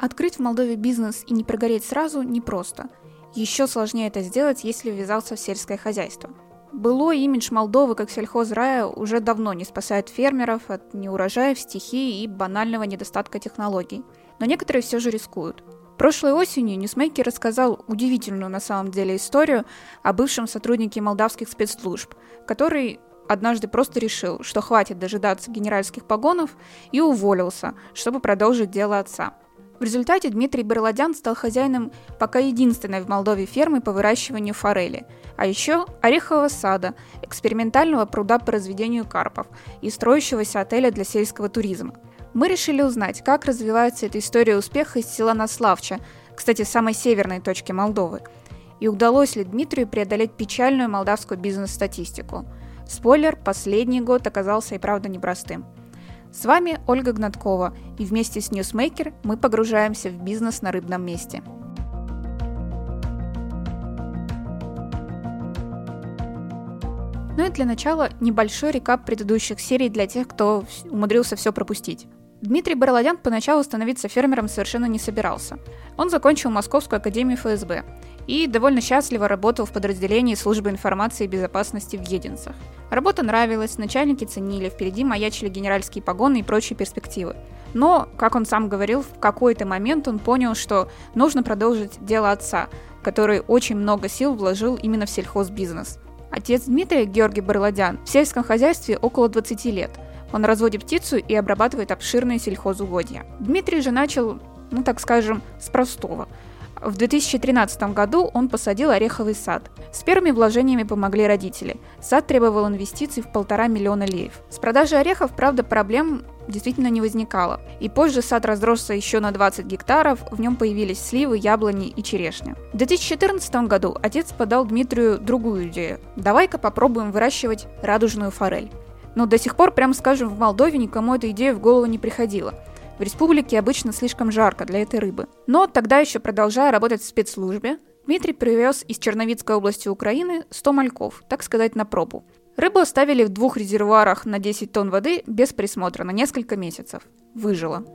Открыть в Молдове бизнес и не прогореть сразу непросто. Еще сложнее это сделать, если ввязался в сельское хозяйство. Былой имидж Молдовы как сельхозрая уже давно не спасает фермеров от неурожаев, стихии и банального недостатка технологий. Но некоторые все же рискуют. Прошлой осенью Ньюсмейкер рассказал удивительную на самом деле историю о бывшем сотруднике молдавских спецслужб, который однажды просто решил, что хватит дожидаться генеральских погонов и уволился, чтобы продолжить дело отца. В результате Дмитрий Берладян стал хозяином пока единственной в Молдове фермы по выращиванию форели, а еще орехового сада, экспериментального пруда по разведению карпов и строящегося отеля для сельского туризма. Мы решили узнать, как развивается эта история успеха из села Наславча, кстати, самой северной точки Молдовы, и удалось ли Дмитрию преодолеть печальную молдавскую бизнес-статистику. Спойлер, последний год оказался и правда непростым – с вами Ольга Гнаткова, и вместе с Newsmaker мы погружаемся в бизнес на рыбном месте. Ну и для начала небольшой рекап предыдущих серий для тех, кто умудрился все пропустить. Дмитрий Барладян поначалу становиться фермером совершенно не собирался. Он закончил Московскую академию ФСБ и довольно счастливо работал в подразделении службы информации и безопасности в Единцах. Работа нравилась, начальники ценили, впереди маячили генеральские погоны и прочие перспективы. Но, как он сам говорил, в какой-то момент он понял, что нужно продолжить дело отца, который очень много сил вложил именно в сельхозбизнес. Отец Дмитрия, Георгий Барладян, в сельском хозяйстве около 20 лет. Он разводит птицу и обрабатывает обширные сельхозугодья. Дмитрий же начал, ну так скажем, с простого – в 2013 году он посадил ореховый сад. С первыми вложениями помогли родители. Сад требовал инвестиций в полтора миллиона леев. С продажей орехов, правда, проблем действительно не возникало. И позже сад разросся еще на 20 гектаров, в нем появились сливы, яблони и черешня. В 2014 году отец подал Дмитрию другую идею. Давай-ка попробуем выращивать радужную форель. Но до сих пор, прямо скажем, в Молдове никому эта идея в голову не приходила. В республике обычно слишком жарко для этой рыбы. Но тогда еще продолжая работать в спецслужбе, Дмитрий привез из Черновицкой области Украины 100 мальков, так сказать, на пробу. Рыбу оставили в двух резервуарах на 10 тонн воды без присмотра на несколько месяцев. Выжила.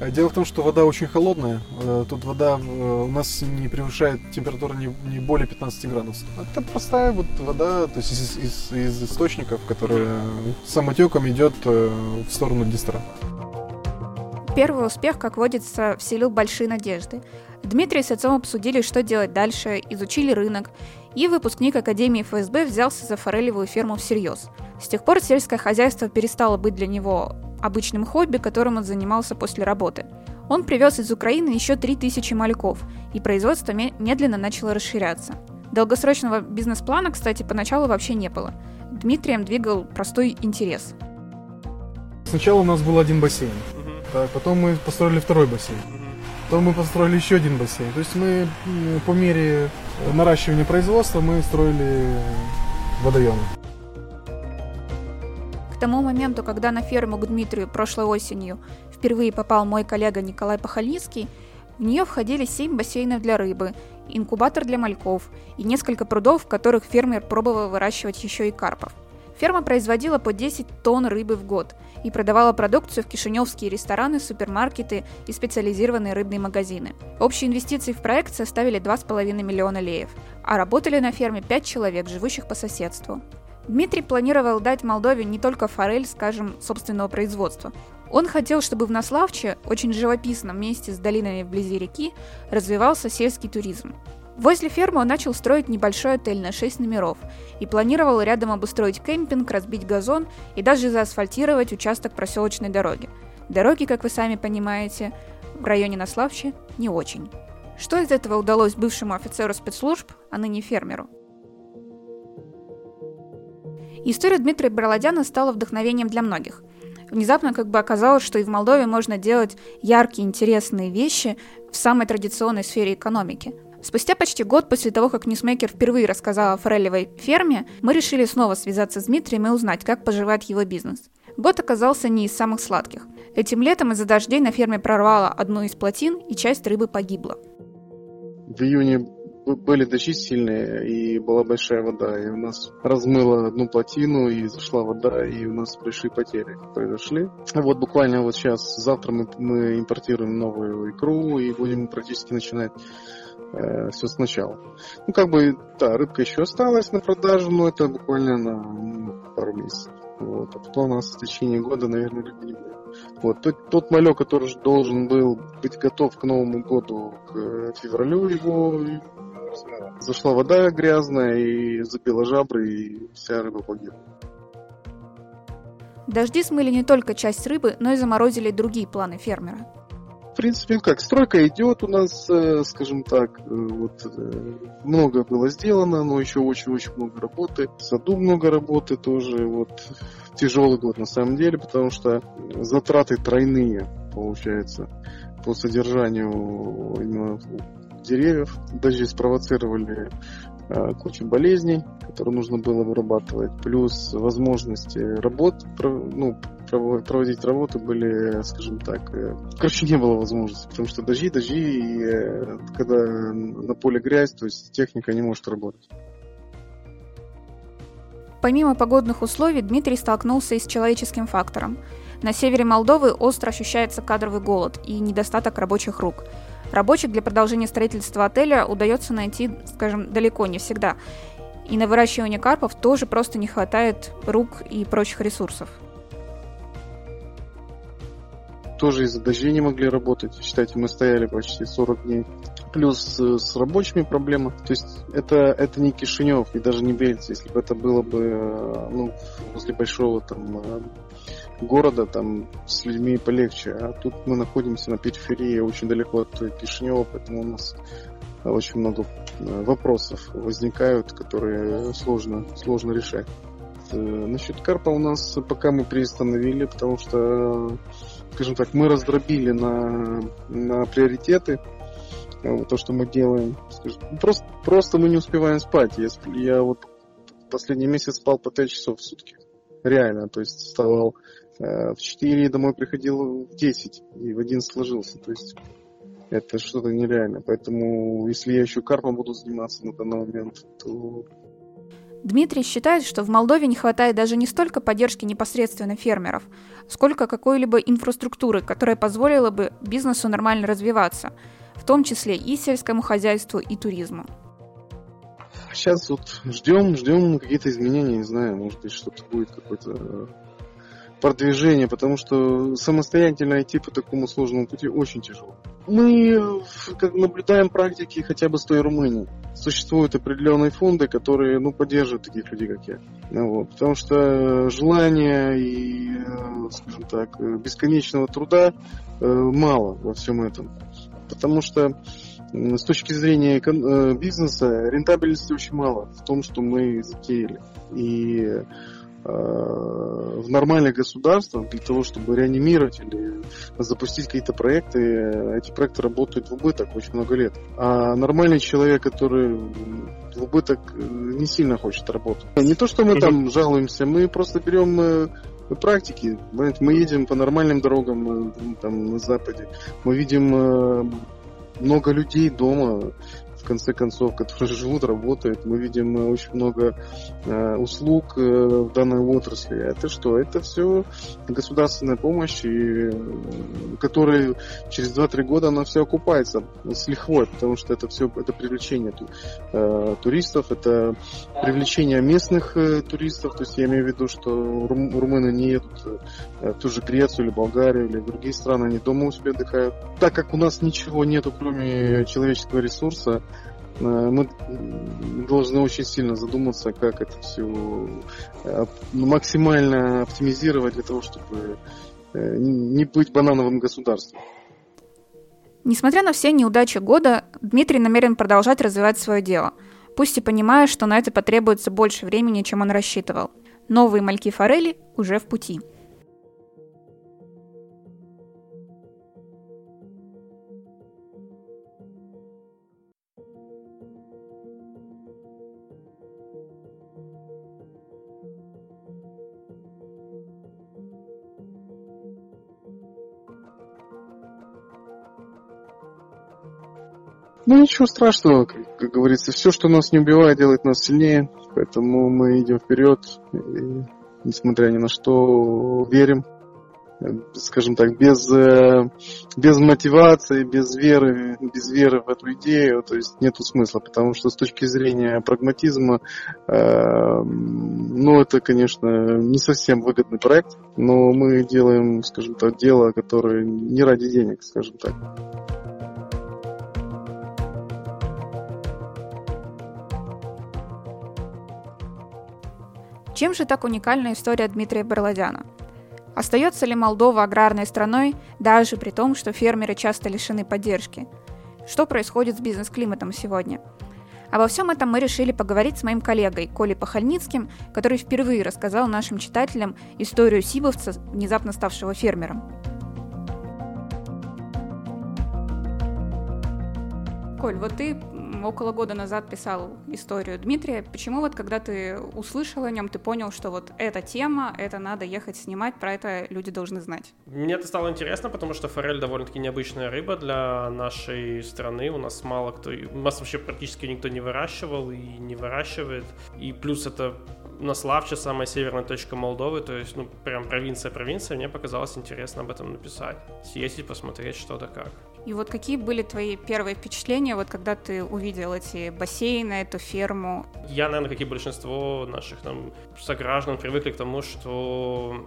А дело в том, что вода очень холодная. Э, тут вода э, у нас не превышает температуру не, более 15 градусов. Это простая вот вода, то есть из, из, из источников, которая самотеком идет э, в сторону Днестра. Первый успех, как водится, вселил большие надежды. Дмитрий с отцом обсудили, что делать дальше, изучили рынок, и выпускник Академии ФСБ взялся за форелевую ферму всерьез. С тех пор сельское хозяйство перестало быть для него обычным хобби, которым он занимался после работы. Он привез из Украины еще 3000 мальков, и производство медленно начало расширяться. Долгосрочного бизнес-плана, кстати, поначалу вообще не было. Дмитрием двигал простой интерес. Сначала у нас был один бассейн, так, потом мы построили второй бассейн, потом мы построили еще один бассейн. То есть мы по мере наращивания производства мы строили водоемы. К тому моменту, когда на ферму к Дмитрию прошлой осенью впервые попал мой коллега Николай Пахальницкий, в нее входили 7 бассейнов для рыбы, инкубатор для мальков и несколько прудов, в которых фермер пробовал выращивать еще и карпов. Ферма производила по 10 тонн рыбы в год и продавала продукцию в кишиневские рестораны, супермаркеты и специализированные рыбные магазины. Общие инвестиции в проект составили 2,5 миллиона леев, а работали на ферме 5 человек, живущих по соседству. Дмитрий планировал дать Молдове не только форель, скажем, собственного производства. Он хотел, чтобы в Наславче, очень живописном месте с долинами вблизи реки, развивался сельский туризм. Возле фермы он начал строить небольшой отель на 6 номеров и планировал рядом обустроить кемпинг, разбить газон и даже заасфальтировать участок проселочной дороги. Дороги, как вы сами понимаете, в районе Наславчи не очень. Что из этого удалось бывшему офицеру спецслужб, а ныне фермеру? История Дмитрия Бролодяна стала вдохновением для многих. Внезапно как бы оказалось, что и в Молдове можно делать яркие, интересные вещи в самой традиционной сфере экономики. Спустя почти год после того, как Ньюсмейкер впервые рассказал о форелевой ферме, мы решили снова связаться с Дмитрием и узнать, как поживает его бизнес. Год оказался не из самых сладких. Этим летом из-за дождей на ферме прорвало одну из плотин, и часть рыбы погибла. В июне были дожди сильные, и была большая вода, и у нас размыло одну плотину, и зашла вода, и у нас большие потери произошли. Вот буквально вот сейчас, завтра мы, мы импортируем новую икру, и будем практически начинать э, все сначала. Ну, как бы, да, рыбка еще осталась на продажу, но это буквально на ну, пару месяцев. Вот. А потом у нас в течение года, наверное, рыбы не будет. Вот. Тот, тот малек, который должен был быть готов к Новому году, к февралю его, зашла вода грязная и забила жабры, и вся рыба погибла. Дожди смыли не только часть рыбы, но и заморозили другие планы фермера принципе, как, стройка идет у нас, э, скажем так, э, вот э, много было сделано, но еще очень-очень много работы. Саду много работы тоже, вот тяжелый год на самом деле, потому что затраты тройные, получается, по содержанию именно деревьев. Дожди спровоцировали кучу болезней, которые нужно было вырабатывать, плюс возможности работ, ну, проводить работы были, скажем так, э, короче, не было возможности, потому что дожди, дожди, и э, когда на поле грязь, то есть техника не может работать. Помимо погодных условий, Дмитрий столкнулся и с человеческим фактором. На севере Молдовы остро ощущается кадровый голод и недостаток рабочих рук. Рабочих для продолжения строительства отеля удается найти, скажем, далеко не всегда. И на выращивание карпов тоже просто не хватает рук и прочих ресурсов тоже из-за дождей не могли работать. Считайте, мы стояли почти 40 дней. Плюс э, с рабочими проблемы. То есть это, это не Кишинев и даже не Бельцы. Если бы это было бы э, ну, возле большого там э, города, там с людьми полегче. А тут мы находимся на периферии, очень далеко от Кишинева, поэтому у нас очень много вопросов возникают, которые сложно, сложно решать. Насчет карпа у нас пока мы приостановили, потому что скажем так, мы раздробили на, на приоритеты э, то, что мы делаем. Скажем, просто, просто мы не успеваем спать. Я, я вот последний месяц спал по 5 часов в сутки. Реально. То есть вставал э, в 4 и домой приходил в 10. И в 11 сложился. То есть это что-то нереально. Поэтому если я еще карпом буду заниматься на данный момент, то Дмитрий считает, что в Молдове не хватает даже не столько поддержки непосредственно фермеров, сколько какой-либо инфраструктуры, которая позволила бы бизнесу нормально развиваться, в том числе и сельскому хозяйству, и туризму. Сейчас вот ждем, ждем какие-то изменения, не знаю, может быть что-то будет, какое-то продвижение, потому что самостоятельно идти по такому сложному пути очень тяжело. Мы как наблюдаем практики хотя бы с той Румынии. Существуют определенные фонды, которые ну, поддерживают таких людей, как я. Ну, вот, потому что желания и, э, скажем так, бесконечного труда э, мало во всем этом. Потому что с точки зрения э, бизнеса рентабельности очень мало в том, что мы затеяли. И Э, в нормальных государствах для того, чтобы реанимировать или запустить какие-то проекты, эти проекты работают в убыток очень много лет. А нормальный человек, который в убыток э, не сильно хочет работать. Не то, что мы там жалуемся, мы просто берем э, практики. Мы едем по нормальным дорогам там на Западе. Мы видим много людей дома, конце концов, которые живут, работают. Мы видим э, очень много э, услуг э, в данной отрасли. Это что? Это все государственная помощь, и, которая через 2-3 года она все окупается с лихвой, потому что это все это привлечение туристов, это привлечение местных туристов. То есть я имею в виду, что рум, румыны не едут в ту же Грецию или Болгарию или в другие страны, они дома у себя отдыхают. Так как у нас ничего нету, кроме человеческого ресурса, мы должны очень сильно задуматься, как это все э, максимально оптимизировать для того, чтобы э, не быть банановым государством. Несмотря на все неудачи года, Дмитрий намерен продолжать развивать свое дело, пусть и понимая, что на это потребуется больше времени, чем он рассчитывал. Новые мальки форели уже в пути. Ну ничего страшного, как, как говорится, все, что нас не убивает, делает нас сильнее. Поэтому мы идем вперед и, несмотря ни на что, верим. Э, скажем так, без, э, без мотивации, без веры, без веры в эту идею, то есть нету смысла, потому что с точки зрения прагматизма, э, ну это, конечно, не совсем выгодный проект, но мы делаем, скажем так, дело, которое не ради денег, скажем так. Чем же так уникальна история Дмитрия Барладяна? Остается ли Молдова аграрной страной, даже при том, что фермеры часто лишены поддержки? Что происходит с бизнес-климатом сегодня? Обо всем этом мы решили поговорить с моим коллегой Колей Пахальницким, который впервые рассказал нашим читателям историю сибовца, внезапно ставшего фермером. Коль, вот ты около года назад писал историю Дмитрия. Почему вот когда ты услышал о нем, ты понял, что вот эта тема, это надо ехать снимать, про это люди должны знать? Мне это стало интересно, потому что форель довольно-таки необычная рыба для нашей страны. У нас мало кто, у нас вообще практически никто не выращивал и не выращивает. И плюс это Наславча, самая северная точка Молдовы, то есть, ну, прям провинция-провинция, мне показалось интересно об этом написать. Съездить, посмотреть, что да как. И вот какие были твои первые впечатления, вот когда ты увидел эти бассейны, эту ферму? Я, наверное, как и большинство наших там сограждан, привыкли к тому, что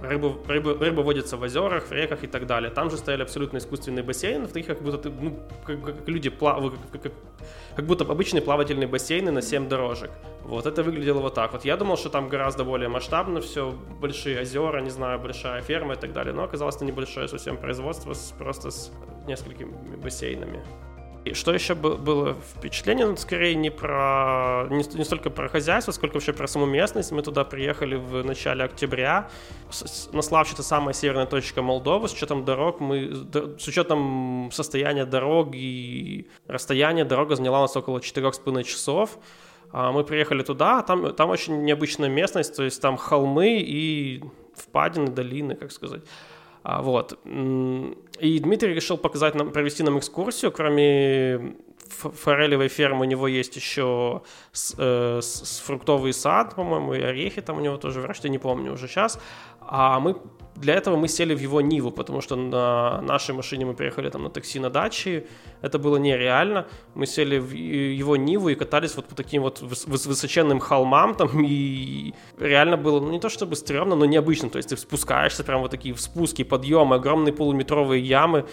рыбу, рыбу, рыба водится в озерах, в реках и так далее. Там же стояли абсолютно искусственные бассейны, в таких как будто ты, ну, как, как люди плавают, как, как, как будто обычные плавательные бассейны на 7 дорожек. Вот это выглядело вот так. Вот я думал, что там гораздо более масштабно все, большие озера, не знаю, большая ферма и так далее. Но оказалось, это небольшое совсем производство с, просто с несколькими бассейнами. И что еще было впечатление, ну, скорее не про не, не столько про хозяйство, сколько вообще про саму местность. Мы туда приехали в начале октября. Наславч это самая северная точка Молдовы. С учетом дорог мы с учетом состояния дорог и расстояния дорога заняла у нас около 4,5 часов. А мы приехали туда, там, там очень необычная местность, то есть там холмы и впадины, долины, как сказать. А, вот. И Дмитрий решил показать нам, провести нам экскурсию. Кроме форелевой фермы у него есть еще с, э, с, фруктовый сад, по-моему, и орехи там у него тоже выращивают, я не помню уже сейчас. А мы для этого мы сели в его Ниву, потому что на нашей машине мы приехали там на такси на даче, это было нереально. Мы сели в его Ниву и катались вот по таким вот высоченным холмам там, и реально было, ну не то чтобы стрёмно, но необычно, то есть ты спускаешься, прям вот такие спуски, подъемы, огромные полуметровые ямы,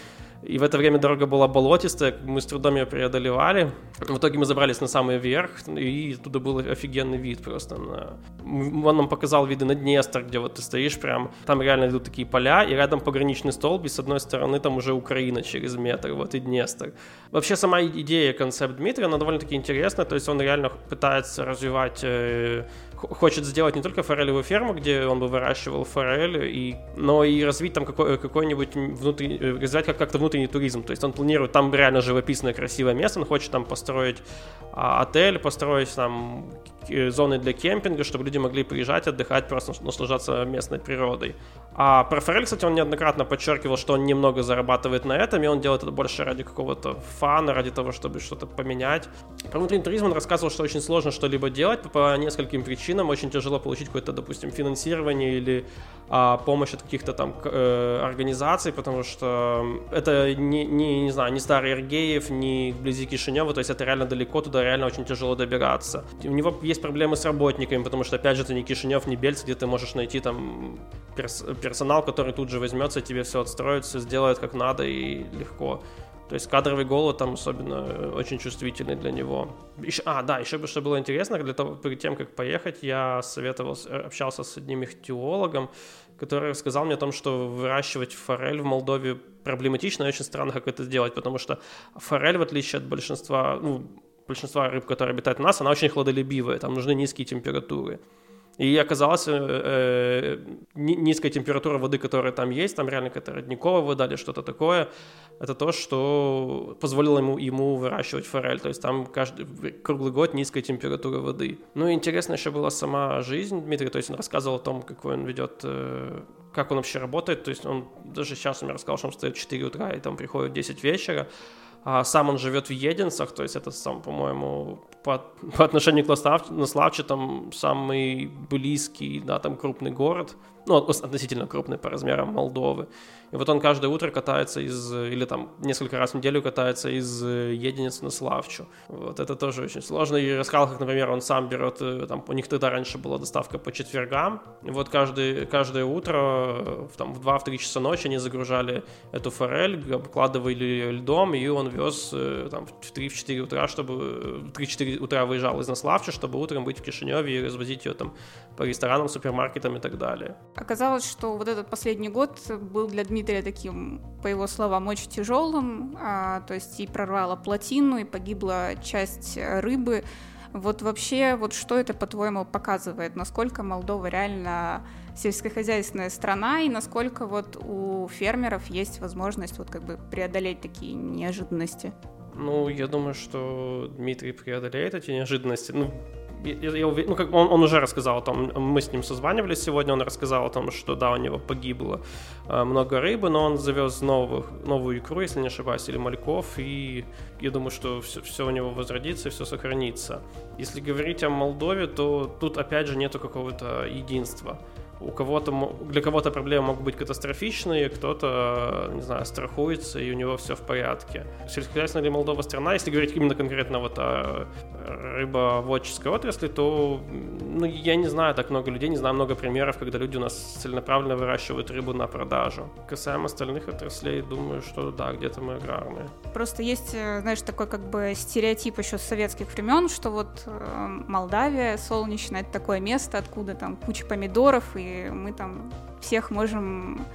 и в это время дорога была болотистая, мы с трудом ее преодолевали. В итоге мы забрались на самый верх, и туда был офигенный вид просто. На... Он нам показал виды на Днестр, где вот ты стоишь прям, там реально идут такие поля, и рядом пограничный столб, и с одной стороны там уже Украина через метр, вот и Днестр. Вообще сама идея, концепт Дмитрия, она довольно-таки интересная, то есть он реально пытается развивать э, хочет сделать не только форелевую ферму, где он бы выращивал форель, и, но и развить там какой, какой-нибудь внутренний, э, развивать как- как-то внутренний туризм. То есть он планирует там реально живописное, красивое место, он хочет там построить а, отель, построить там зоны для кемпинга, чтобы люди могли приезжать, отдыхать, просто наслаждаться местной природой. А про форель, кстати, он неоднократно подчеркивал, что он немного зарабатывает на этом, и он делает это больше ради какого-то фана, ради того, чтобы что-то поменять. Про внутренний туризм он рассказывал, что очень сложно что-либо делать по нескольким причинам. Очень тяжело получить какое-то, допустим, финансирование или а, помощь от каких-то там э, организаций, потому что это не, не, не знаю, не старый Иргеев, не вблизи Кишинева, то есть это реально далеко, туда реально очень тяжело добираться. У него есть проблемы с работниками, потому что, опять же, это не Кишинев, не Бельц, где ты можешь найти там перс- персонал, который тут же возьмется, тебе все отстроит, все сделает как надо и легко. То есть кадровый голод там особенно э, очень чувствительный для него. Еще, а, да, еще бы что было интересно, для того, перед тем, как поехать, я советовался, э, общался с одним ихтиологом, который сказал мне о том, что выращивать форель в Молдове проблематично и очень странно, как это сделать, потому что форель, в отличие от большинства, ну, большинства рыб, которые обитают у нас, она очень хладолюбивая, там нужны низкие температуры. И оказалось, э, э низкая температура воды, которая там есть, там реально какая-то родниковая вода или что-то такое, это то, что позволило ему, ему выращивать форель. То есть там каждый, круглый год низкая температура воды. Ну и интересно еще была сама жизнь Дмитрия, то есть он рассказывал о том, какой он ведет э, как он вообще работает. То есть он даже сейчас мне рассказал, что он встает в 4 утра и там приходит в 10 вечера. А сам он живет в Единцах, то есть это сам, по-моему, по, по отношению к Наславче там самый близкий, да, там крупный город, ну, относительно крупный по размерам Молдовы. И вот он каждое утро катается из, или там несколько раз в неделю катается из э, Единицы на Славчу. Вот это тоже очень сложно. И рассказал, как, например, он сам берет, э, там, у них тогда раньше была доставка по четвергам. И вот каждый, каждое утро, э, там, в 2-3 часа ночи они загружали эту форель, обкладывали льдом, и он вез там в 3-4 утра, чтобы в 3-4 утра выезжал из Наславча, чтобы утром быть в Кишиневе и развозить ее там по ресторанам, супермаркетам и так далее. Оказалось, что вот этот последний год был для Дмитрия таким, по его словам, очень тяжелым, а, то есть и прорвало плотину, и погибла часть рыбы. Вот вообще, вот что это, по-твоему, показывает? Насколько Молдова реально сельскохозяйственная страна, и насколько вот у фермеров есть возможность вот как бы преодолеть такие неожиданности? Ну, я думаю, что Дмитрий преодолеет эти неожиданности. Ну, я, я, ну, как он, он уже рассказал о том, мы с ним созванивались сегодня, он рассказал о том, что да, у него погибло э, много рыбы, но он завез новых, новую икру, если не ошибаюсь, или мальков, и я думаю, что все, все у него возродится, все сохранится. Если говорить о Молдове, то тут опять же нету какого-то единства у кого-то, для кого-то проблемы могут быть катастрофичные, кто-то, не знаю, страхуется, и у него все в порядке. Сельскохозяйственная ли Молдова страна, если говорить именно конкретно вот о рыбоводческой отрасли, то, ну, я не знаю так много людей, не знаю много примеров, когда люди у нас целенаправленно выращивают рыбу на продажу. Касаемо остальных отраслей, думаю, что да, где-то мы аграрные. Просто есть, э, знаешь, такой как бы стереотип еще с советских времен, что вот э, Молдавия солнечная, это такое место, откуда там куча помидоров и мы там всех можем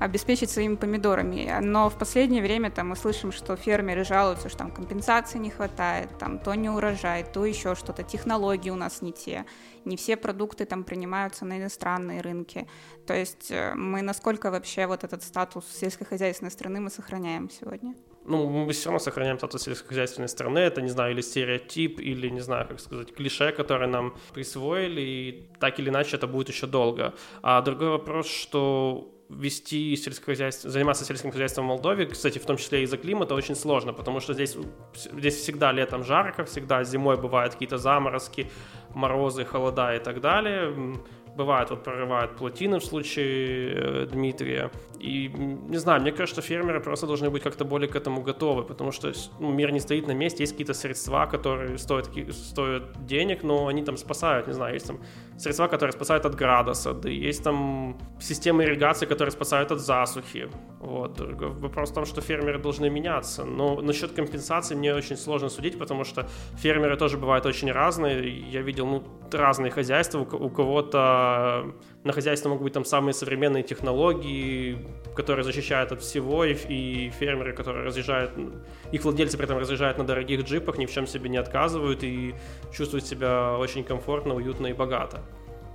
обеспечить своими помидорами. Но в последнее время там мы слышим, что фермеры жалуются, что там компенсации не хватает, там то не урожай, то еще что-то, технологии у нас не те, не все продукты там принимаются на иностранные рынки. То есть э, мы насколько вообще вот этот статус сельскохозяйственной страны мы сохраняем сегодня? Ну, мы все равно сохраняем статус сельскохозяйственной страны, это, не знаю, или стереотип, или, не знаю, как сказать, клише, которое нам присвоили, и так или иначе это будет еще долго. А другой вопрос, что вести сельскохозяйство, заниматься сельским хозяйством в Молдове, кстати, в том числе из-за климата, очень сложно, потому что здесь, здесь всегда летом жарко, всегда зимой бывают какие-то заморозки, морозы, холода и так далее бывает, вот прорывают плотины в случае э, Дмитрия. И, не знаю, мне кажется, фермеры просто должны быть как-то более к этому готовы, потому что ну, мир не стоит на месте, есть какие-то средства, которые стоят, стоят денег, но они там спасают, не знаю, есть там средства, которые спасают от града сады, есть там системы ирригации, которые спасают от засухи. Вот. Вопрос в том, что фермеры должны меняться. Но насчет компенсации мне очень сложно судить, потому что фермеры тоже бывают очень разные. Я видел ну, разные хозяйства, у кого-то на хозяйстве могут быть там самые современные технологии, которые защищают от всего, и, и фермеры, которые разъезжают, их владельцы при этом разъезжают на дорогих джипах, ни в чем себе не отказывают и чувствуют себя очень комфортно, уютно и богато.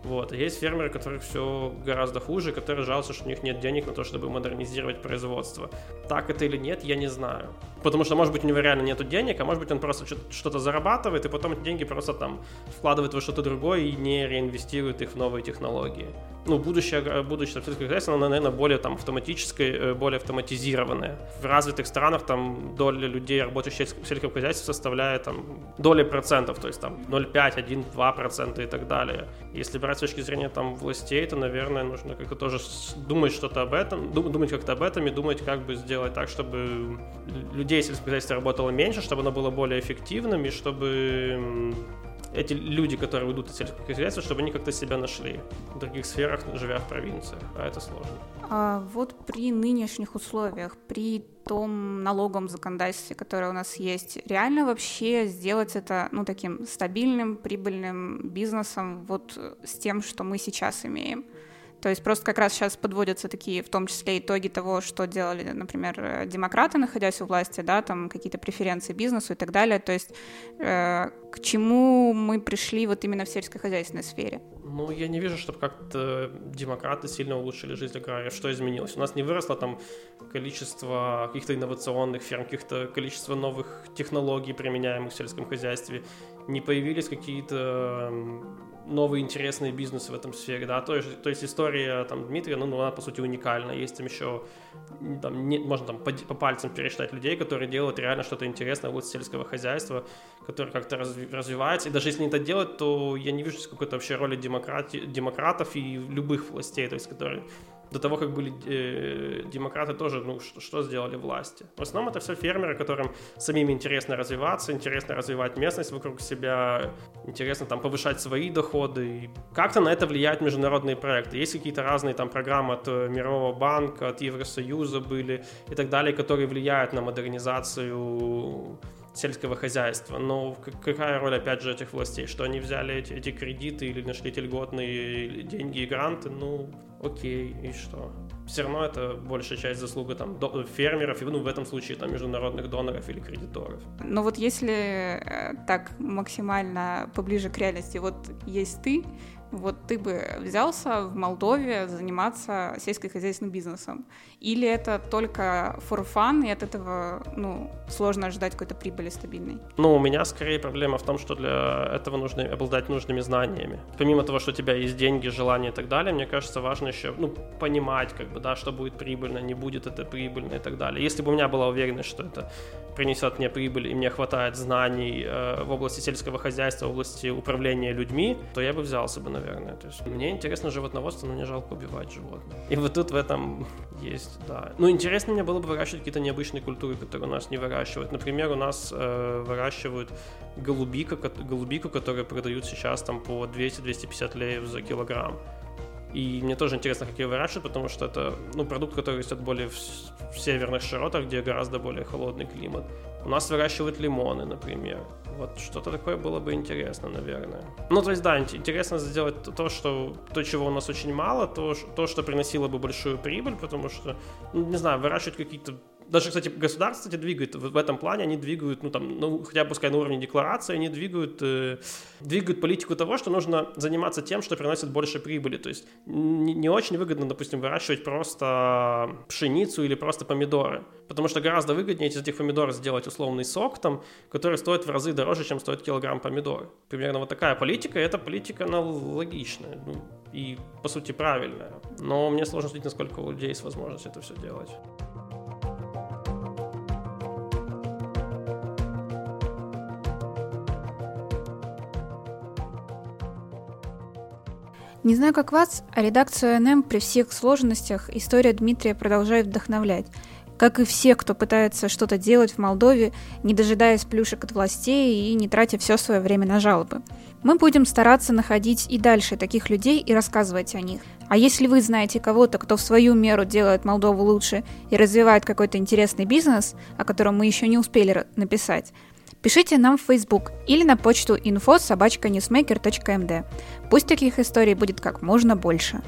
Вот. А есть фермеры, которых все гораздо хуже, которые жалуются, что у них нет денег на то, чтобы модернизировать производство. Так это или нет, я не знаю. Потому что, может быть, у него реально нет денег, а может быть, он просто что-то зарабатывает, и потом эти деньги просто там вкладывает во что-то другое и не реинвестирует их в новые технологии. Ну, будущее, будущее сельское хозяйство, оно, наверное, более там автоматическое, э, более автоматизированное. В развитых странах там доля людей, работающих в сельском хозяйстве, составляет там доли процентов, то есть там 0,5, 1, 2 процента и так далее. Если брать с точки зрения там властей, то, наверное, нужно как-то тоже думать что-то об этом, думать как-то об этом и думать, как бы сделать так, чтобы людей в сельском хозяйстве работало меньше, чтобы оно было более эффективным и чтобы эти люди, которые уйдут из сельского хозяйства, чтобы они как-то себя нашли в других сферах, живя в провинциях, а это сложно. А вот при нынешних условиях, при том налоговом законодательстве, которое у нас есть, реально вообще сделать это, ну, таким стабильным, прибыльным бизнесом вот с тем, что мы сейчас имеем? То есть просто как раз сейчас подводятся такие, в том числе, итоги того, что делали, например, демократы, находясь у власти, да, там какие-то преференции бизнесу и так далее. То есть э, к чему мы пришли вот именно в сельскохозяйственной сфере? Ну, я не вижу, чтобы как-то демократы сильно улучшили жизнь агрария. Что изменилось? У нас не выросло там количество каких-то инновационных ферм, каких-то количество новых технологий, применяемых в сельском хозяйстве не появились какие-то новые интересные бизнесы в этом сфере, да, то есть, то есть история там Дмитрия, ну, она по сути уникальна, есть там еще, там, не, можно там по, по пальцам пересчитать людей, которые делают реально что-то интересное в области сельского хозяйства, которые как-то разви, развиваются, и даже если не это делать, то я не вижу какой-то вообще роли демократи, демократов и любых властей, то есть которые до того, как были э, демократы, тоже, ну, что, что сделали власти? В основном это все фермеры, которым самим интересно развиваться, интересно развивать местность вокруг себя, интересно там повышать свои доходы. И как-то на это влияют международные проекты. Есть какие-то разные там программы от э, Мирового банка, от Евросоюза были и так далее, которые влияют на модернизацию сельского хозяйства. Но какая роль, опять же, этих властей? Что они взяли эти, эти кредиты или нашли эти льготные деньги и гранты? Ну, окей, и что? Все равно это большая часть заслуга там фермеров, и ну, в этом случае там международных доноров или кредиторов. Но вот если э, так максимально поближе к реальности, вот есть ты, вот ты бы взялся в Молдове заниматься сельскохозяйственным бизнесом? Или это только for fun, и от этого ну, сложно ожидать какой-то прибыли стабильной? Ну, у меня скорее проблема в том, что для этого нужно обладать нужными знаниями. Помимо того, что у тебя есть деньги, желания и так далее, мне кажется, важно еще ну, понимать, как бы, да, что будет прибыльно, не будет это прибыльно и так далее. Если бы у меня была уверенность, что это принесет мне прибыль, и мне хватает знаний э, в области сельского хозяйства, в области управления людьми, то я бы взялся бы, наверное. То есть мне интересно животноводство, но не жалко убивать животных. И вот тут в этом есть, да. Ну, интересно мне было бы выращивать какие-то необычные культуры, которые у нас не выращивают. Например, у нас э, выращивают голубика, голубику, которую продают сейчас там по 200-250 леев за килограмм. И мне тоже интересно, как ее выращивают, потому что это ну, продукт, который растет более в, в северных широтах, где гораздо более холодный климат. У нас выращивают лимоны, например. Вот что-то такое было бы интересно, наверное. Ну, то есть, да, интересно сделать то, что, то чего у нас очень мало, то, то, что приносило бы большую прибыль, потому что, ну, не знаю, выращивать какие-то даже, кстати, государство, кстати, двигает в, этом плане, они двигают, ну там, ну хотя бы пускай на уровне декларации, они двигают, э, двигают политику того, что нужно заниматься тем, что приносит больше прибыли. То есть не, не очень выгодно, допустим, выращивать просто пшеницу или просто помидоры, потому что гораздо выгоднее из этих помидор сделать условный сок, там, который стоит в разы дороже, чем стоит килограмм помидор. Примерно вот такая политика, и эта политика, она логичная ну, и, по сути, правильная. Но мне сложно судить, насколько у людей есть возможность это все делать. Не знаю, как вас, а редакцию НМ при всех сложностях история Дмитрия продолжает вдохновлять. Как и все, кто пытается что-то делать в Молдове, не дожидаясь плюшек от властей и не тратя все свое время на жалобы. Мы будем стараться находить и дальше таких людей и рассказывать о них. А если вы знаете кого-то, кто в свою меру делает Молдову лучше и развивает какой-то интересный бизнес, о котором мы еще не успели написать, Пишите нам в Facebook или на почту info Пусть таких историй будет как можно больше.